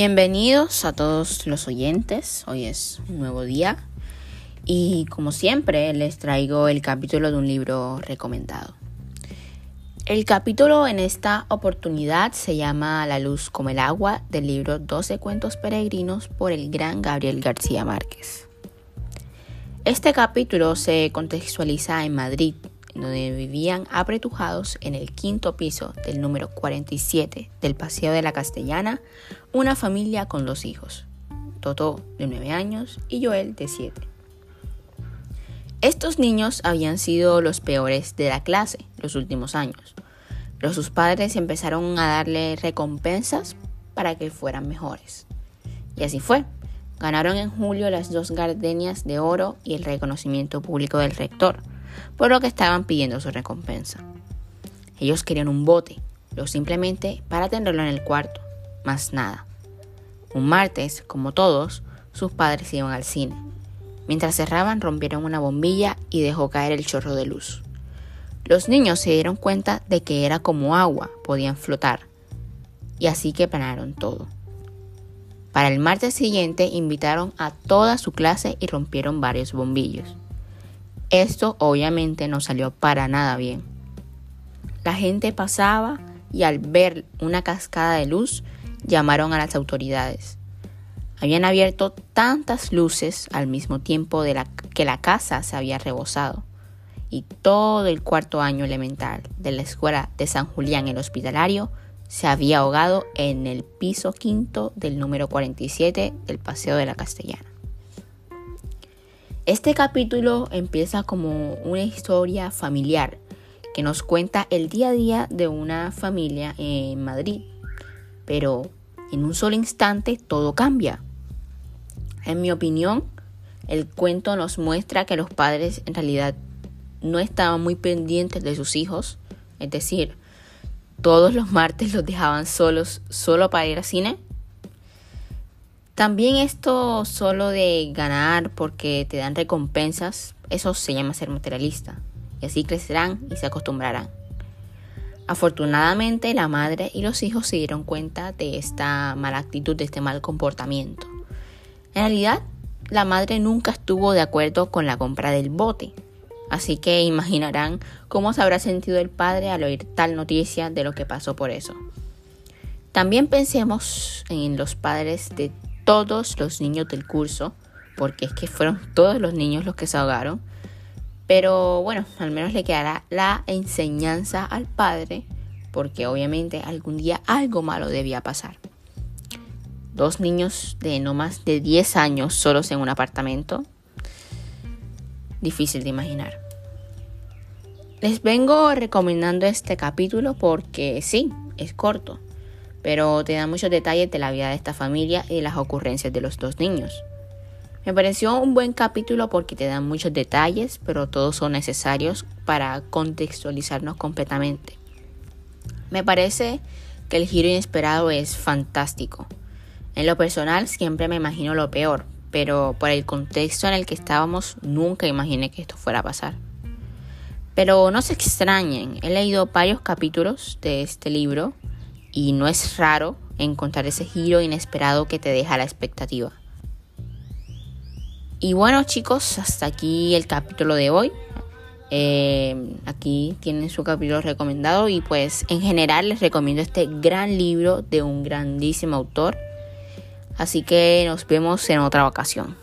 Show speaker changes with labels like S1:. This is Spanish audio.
S1: Bienvenidos a todos los oyentes, hoy es un nuevo día y como siempre les traigo el capítulo de un libro recomendado. El capítulo en esta oportunidad se llama La luz como el agua del libro 12 cuentos peregrinos por el gran Gabriel García Márquez. Este capítulo se contextualiza en Madrid, donde vivían apretujados en el quinto piso del número 47 del Paseo de la Castellana una familia con dos hijos, Toto de 9 años y Joel de 7. Estos niños habían sido los peores de la clase los últimos años, pero sus padres empezaron a darle recompensas para que fueran mejores. Y así fue. Ganaron en julio las dos gardenias de oro y el reconocimiento público del rector por lo que estaban pidiendo su recompensa. Ellos querían un bote, pero simplemente para tenerlo en el cuarto, más nada. Un martes, como todos, sus padres iban al cine. Mientras cerraban rompieron una bombilla y dejó caer el chorro de luz. Los niños se dieron cuenta de que era como agua, podían flotar, y así que planearon todo. Para el martes siguiente invitaron a toda su clase y rompieron varios bombillos. Esto obviamente no salió para nada bien. La gente pasaba y al ver una cascada de luz llamaron a las autoridades. Habían abierto tantas luces al mismo tiempo de la, que la casa se había rebosado y todo el cuarto año elemental de la escuela de San Julián el Hospitalario se había ahogado en el piso quinto del número 47 del Paseo de la Castellana. Este capítulo empieza como una historia familiar que nos cuenta el día a día de una familia en Madrid. Pero en un solo instante todo cambia. En mi opinión, el cuento nos muestra que los padres en realidad no estaban muy pendientes de sus hijos, es decir, todos los martes los dejaban solos solo para ir al cine también esto solo de ganar porque te dan recompensas, eso se llama ser materialista. Y así crecerán y se acostumbrarán. Afortunadamente la madre y los hijos se dieron cuenta de esta mala actitud, de este mal comportamiento. En realidad, la madre nunca estuvo de acuerdo con la compra del bote. Así que imaginarán cómo se habrá sentido el padre al oír tal noticia de lo que pasó por eso. También pensemos en los padres de todos los niños del curso, porque es que fueron todos los niños los que se ahogaron. Pero bueno, al menos le quedará la enseñanza al padre, porque obviamente algún día algo malo debía pasar. Dos niños de no más de 10 años solos en un apartamento. Difícil de imaginar. Les vengo recomendando este capítulo porque sí, es corto pero te da muchos detalles de la vida de esta familia y las ocurrencias de los dos niños. Me pareció un buen capítulo porque te dan muchos detalles, pero todos son necesarios para contextualizarnos completamente. Me parece que el giro inesperado es fantástico. En lo personal siempre me imagino lo peor, pero por el contexto en el que estábamos nunca imaginé que esto fuera a pasar. Pero no se extrañen, he leído varios capítulos de este libro y no es raro encontrar ese giro inesperado que te deja la expectativa. Y bueno chicos, hasta aquí el capítulo de hoy. Eh, aquí tienen su capítulo recomendado y pues en general les recomiendo este gran libro de un grandísimo autor. Así que nos vemos en otra ocasión.